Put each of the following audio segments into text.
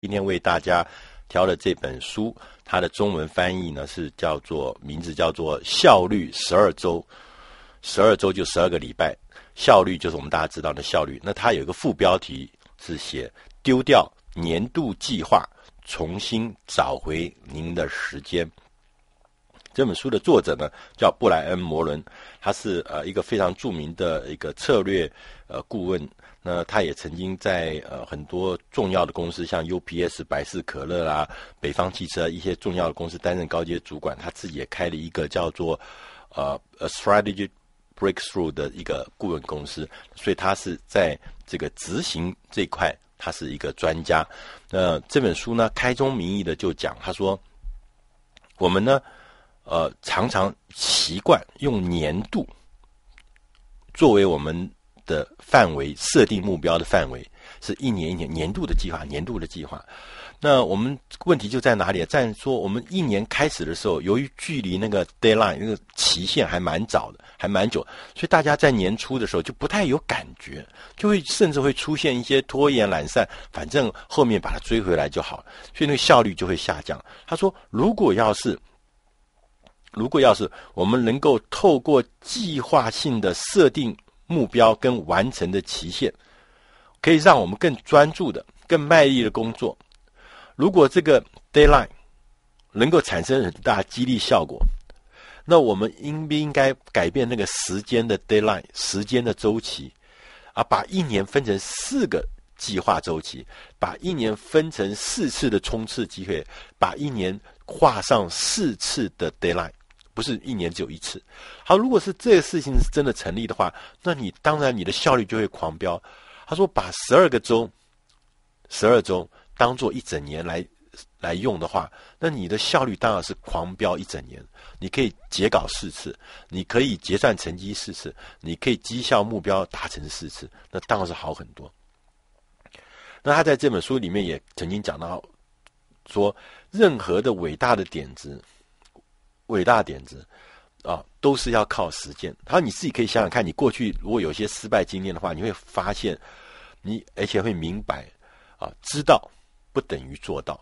今天为大家挑的这本书，它的中文翻译呢是叫做名字叫做《效率十二周》，十二周就十二个礼拜，效率就是我们大家知道的效率。那它有一个副标题是写“丢掉年度计划，重新找回您的时间”。这本书的作者呢叫布莱恩·摩伦，他是呃一个非常著名的一个策略呃顾问。那他也曾经在呃很多重要的公司，像 UPS、百事可乐啦、北方汽车一些重要的公司担任高阶主管。他自己也开了一个叫做呃 A Strategy Breakthrough 的一个顾问公司，所以他是在这个执行这一块，他是一个专家。那这本书呢，开宗明义的就讲，他说我们呢，呃，常常习惯用年度作为我们。的范围设定目标的范围是一年一年年度的计划，年度的计划。那我们问题就在哪里？在说我们一年开始的时候，由于距离那个 deadline 那个期限还蛮早的，还蛮久，所以大家在年初的时候就不太有感觉，就会甚至会出现一些拖延懒散，反正后面把它追回来就好，所以那个效率就会下降。他说，如果要是如果要是我们能够透过计划性的设定。目标跟完成的期限，可以让我们更专注的、更卖力的工作。如果这个 deadline 能够产生很大激励效果，那我们应不应该改变那个时间的 deadline 时间的周期啊？把一年分成四个计划周期，把一年分成四次的冲刺机会，把一年画上四次的 deadline。不是一年只有一次。好，如果是这个事情是真的成立的话，那你当然你的效率就会狂飙。他说，把十二个周，十二周当做一整年来来用的话，那你的效率当然是狂飙一整年。你可以结稿四次，你可以结算成绩四次，你可以绩效目标达成四次，那当然是好很多。那他在这本书里面也曾经讲到，说任何的伟大的点子。伟大点子啊，都是要靠实践。他说：“你自己可以想想看，你过去如果有些失败经验的话，你会发现，你而且会明白啊，知道不等于做到，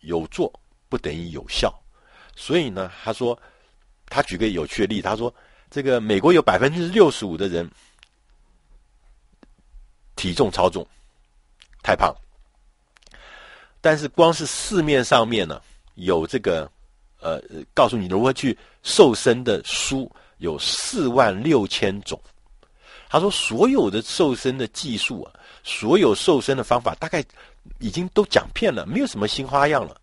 有做不等于有效。所以呢，他说，他举个有趣的例子，他说，这个美国有百分之六十五的人体重超重，太胖，但是光是市面上面呢，有这个。”呃，告诉你如何去瘦身的书有四万六千种。他说，所有的瘦身的技术啊，所有瘦身的方法，大概已经都讲遍了，没有什么新花样了。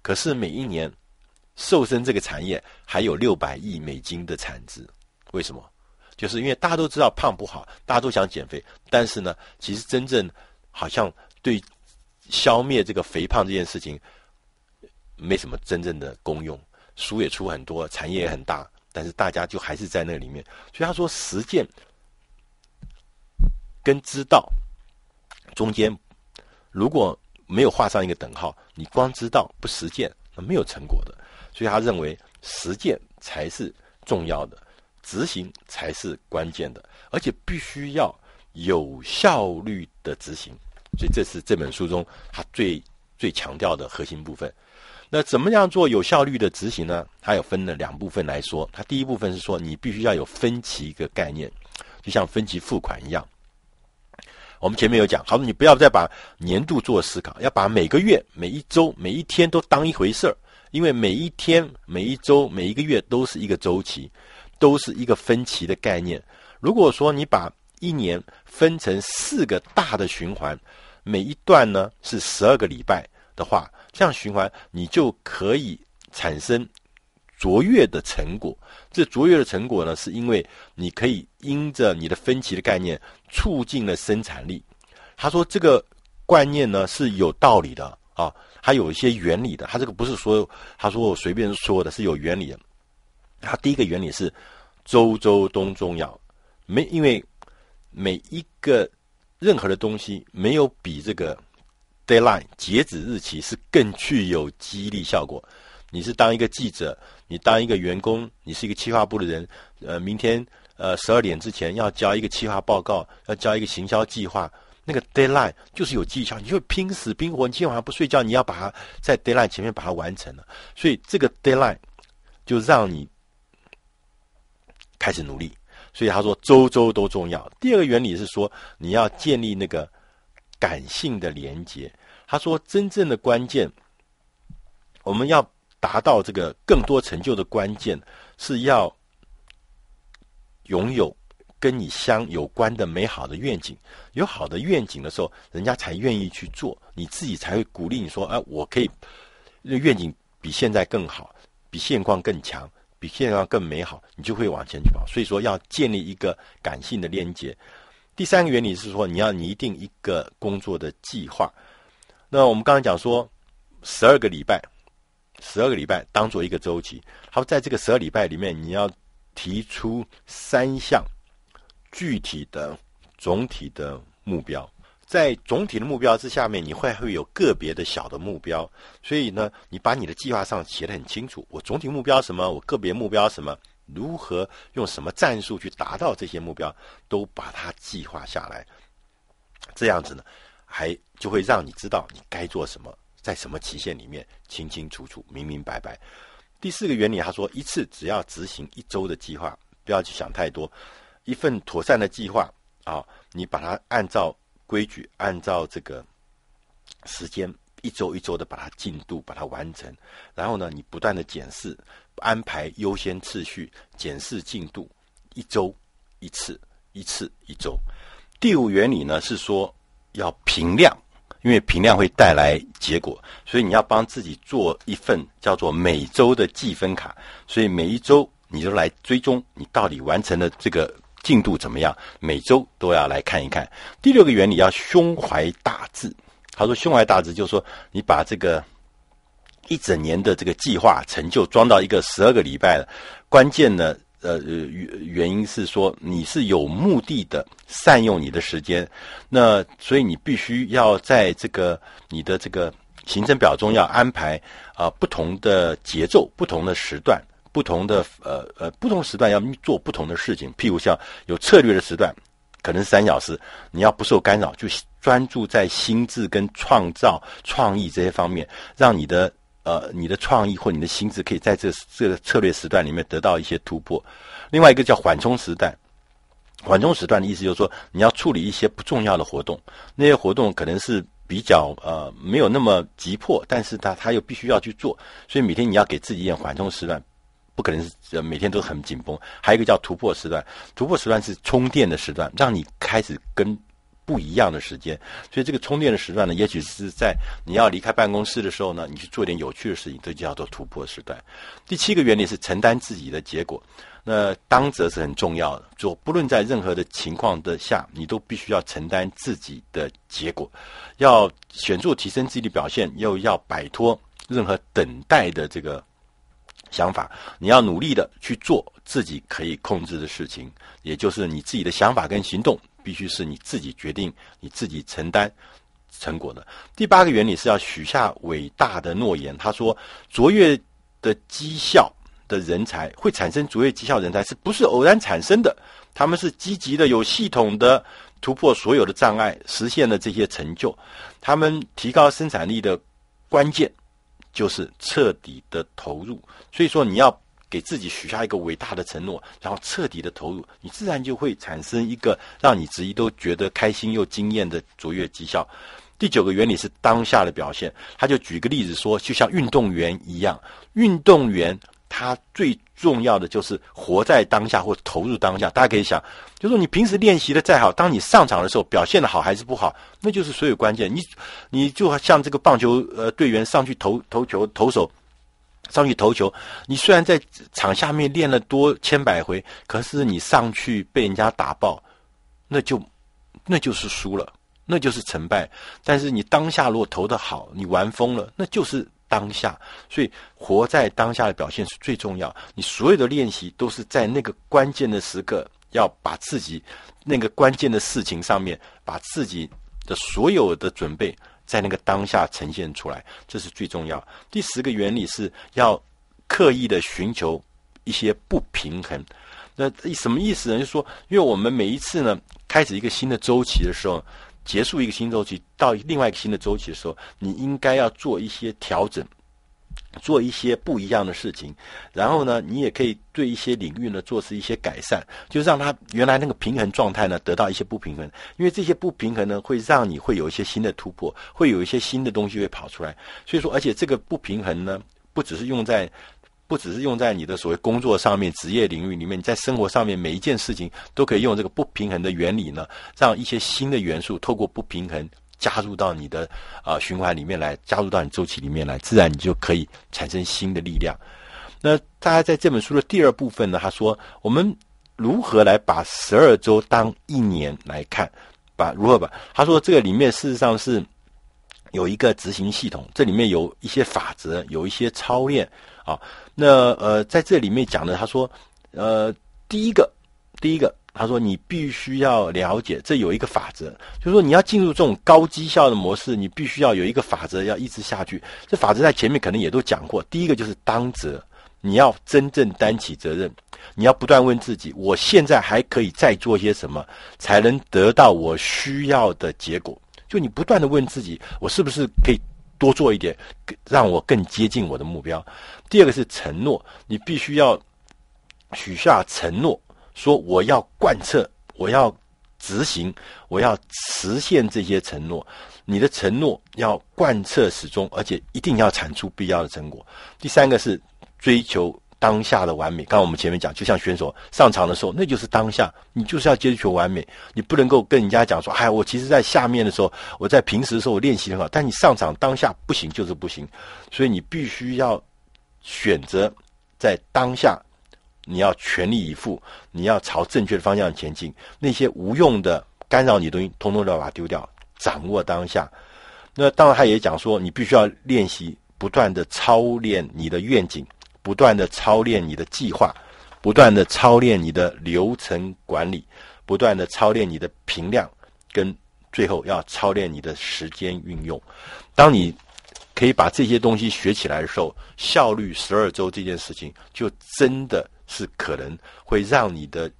可是每一年，瘦身这个产业还有六百亿美金的产值。为什么？就是因为大家都知道胖不好，大家都想减肥，但是呢，其实真正好像对消灭这个肥胖这件事情。没什么真正的功用，书也出很多，产业也很大，但是大家就还是在那里面。所以他说，实践跟知道中间如果没有画上一个等号，你光知道不实践，那没有成果的。所以他认为实践才是重要的，执行才是关键的，而且必须要有效率的执行。所以这是这本书中他最最强调的核心部分。那怎么样做有效率的执行呢？它有分了两部分来说。它第一部分是说，你必须要有分期一个概念，就像分期付款一样。我们前面有讲，好，你不要再把年度做思考，要把每个月、每一周、每一天都当一回事儿，因为每一天、每一周、每一个月都是一个周期，都是一个分期的概念。如果说你把一年分成四个大的循环，每一段呢是十二个礼拜的话，这样循环，你就可以产生卓越的成果。这卓越的成果呢，是因为你可以因着你的分歧的概念，促进了生产力。他说这个观念呢是有道理的啊，还有一些原理的。他这个不是说，他说我随便说的，是有原理的。他第一个原理是周周都重要，没因为每一个任何的东西没有比这个。Deadline 截止日期是更具有激励效果。你是当一个记者，你当一个员工，你是一个企划部的人，呃，明天呃十二点之前要交一个企划报告，要交一个行销计划，那个 deadline 就是有技巧，你就拼死拼活，你今天晚上不睡觉，你要把它在 deadline 前面把它完成了。所以这个 deadline 就让你开始努力。所以他说周周都重要。第二个原理是说，你要建立那个感性的连接。他说真正的关键，我们要达到这个更多成就的关键，是要拥有。跟你相有关的美好的愿景，有好的愿景的时候，人家才愿意去做，你自己才会鼓励你说：“哎，我可以，愿景比现在更好，比现况更强，比现况更美好，你就会往前去跑。”所以说，要建立一个感性的连接。第三个原理是说，你要拟定一个工作的计划。那我们刚才讲说，十二个礼拜，十二个礼拜当做一个周期。好，在这个十二礼拜里面，你要提出三项。具体的总体的目标，在总体的目标之下面，你会会有个别的小的目标。所以呢，你把你的计划上写得很清楚。我总体目标什么？我个别目标什么？如何用什么战术去达到这些目标？都把它计划下来。这样子呢，还就会让你知道你该做什么，在什么期限里面，清清楚楚、明明白白。第四个原理，他说一次只要执行一周的计划，不要去想太多。一份妥善的计划啊，你把它按照规矩，按照这个时间，一周一周的把它进度把它完成，然后呢，你不断的检视，安排优先次序，检视进度，一周一次，一次一周。第五原理呢是说要评量，因为评量会带来结果，所以你要帮自己做一份叫做每周的计分卡，所以每一周你就来追踪你到底完成的这个。进度怎么样？每周都要来看一看。第六个原理要胸怀大志。他说：“胸怀大志就是说，你把这个一整年的这个计划成就装到一个十二个礼拜了。关键呢，呃，原原因是说你是有目的的善用你的时间。那所以你必须要在这个你的这个行程表中要安排啊、不同的节奏、不同的时段。”不同的呃呃不同时段要做不同的事情，譬如像有策略的时段，可能三小时，你要不受干扰，就专注在心智跟创造创意这些方面，让你的呃你的创意或你的心智可以在这这个策略时段里面得到一些突破。另外一个叫缓冲时段，缓冲时段的意思就是说，你要处理一些不重要的活动，那些活动可能是比较呃没有那么急迫，但是它它又必须要去做，所以每天你要给自己一点缓冲时段。不可能是呃每天都很紧绷，还有一个叫突破时段，突破时段是充电的时段，让你开始跟不一样的时间。所以这个充电的时段呢，也许是在你要离开办公室的时候呢，你去做点有趣的事情，这就叫做突破时段。第七个原理是承担自己的结果，那当责是很重要的，做不论在任何的情况的下，你都必须要承担自己的结果，要显著提升自己的表现，又要摆脱任何等待的这个。想法，你要努力的去做自己可以控制的事情，也就是你自己的想法跟行动必须是你自己决定、你自己承担成果的。第八个原理是要许下伟大的诺言。他说，卓越的绩效的人才会产生卓越绩效人才，是不是偶然产生的？他们是积极的、有系统的突破所有的障碍，实现了这些成就。他们提高生产力的关键。就是彻底的投入，所以说你要给自己许下一个伟大的承诺，然后彻底的投入，你自然就会产生一个让你自己都觉得开心又惊艳的卓越绩效。第九个原理是当下的表现，他就举个例子说，就像运动员一样，运动员。他最重要的就是活在当下或投入当下。大家可以想，就是说你平时练习的再好，当你上场的时候表现的好还是不好，那就是所有关键。你你就像这个棒球呃队员上去投投球，投手上去投球，你虽然在场下面练了多千百回，可是你上去被人家打爆，那就那就是输了，那就是成败。但是你当下如果投的好，你玩疯了，那就是。当下，所以活在当下的表现是最重要。你所有的练习都是在那个关键的时刻，要把自己那个关键的事情上面，把自己的所有的准备在那个当下呈现出来，这是最重要。第十个原理是要刻意的寻求一些不平衡。那什么意思呢？就是说，因为我们每一次呢开始一个新的周期的时候。结束一个新周期到另外一个新的周期的时候，你应该要做一些调整。做一些不一样的事情，然后呢，你也可以对一些领域呢做出一些改善，就让它原来那个平衡状态呢得到一些不平衡，因为这些不平衡呢会让你会有一些新的突破，会有一些新的东西会跑出来。所以说，而且这个不平衡呢，不只是用在，不只是用在你的所谓工作上面、职业领域里面，你在生活上面每一件事情都可以用这个不平衡的原理呢，让一些新的元素透过不平衡。加入到你的啊、循环里面来，加入到你周期里面来，自然你就可以产生新的力量。那大家在这本书的第二部分呢，他说我们如何来把十二周当一年来看，把如何把他说这个里面事实上是有一个执行系统，这里面有一些法则，有一些操练啊。那呃在这里面讲的，他说呃第一个第一个。他说：“你必须要了解，这有一个法则，就是说你要进入这种高绩效的模式，你必须要有一个法则要一直下去。这法则在前面可能也都讲过。第一个就是当责，你要真正担起责任，你要不断问自己：我现在还可以再做些什么，才能得到我需要的结果？就你不断的问自己：我是不是可以多做一点，让我更接近我的目标？第二个是承诺，你必须要许下承诺。”说我要贯彻，我要执行，我要实现这些承诺。你的承诺要贯彻始终，而且一定要产出必要的成果。第三个是追求当下的完美。刚刚我们前面讲，就像选手上场的时候，那就是当下，你就是要追求完美。你不能够跟人家讲说，哎，我其实在下面的时候，我在平时的时候我练习很好，但你上场当下不行就是不行。所以你必须要选择在当下。你要全力以赴，你要朝正确的方向前进。那些无用的干扰你的东西，通通都要把它丢掉。掌握当下。那当然，他也讲说，你必须要练习，不断的操练你的愿景，不断的操练你的计划，不断的操练你的流程管理，不断的操练你的评量，跟最后要操练你的时间运用。当你可以把这些东西学起来的时候，效率十二周这件事情就真的。是可能会让你的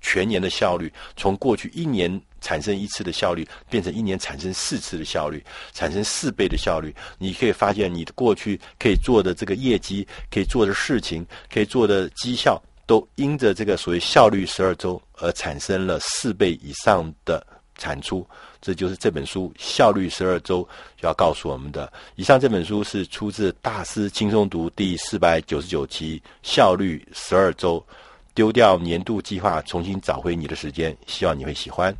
全年的效率从过去一年产生一次的效率，变成一年产生四次的效率，产生四倍的效率。你可以发现，你的过去可以做的这个业绩，可以做的事情，可以做的绩效，都因着这个所谓效率十二周而产生了四倍以上的产出。这就是这本书《效率十二周》要告诉我们的。以上这本书是出自《大师轻松读》第四百九十九期《效率十二周》，丢掉年度计划，重新找回你的时间。希望你会喜欢。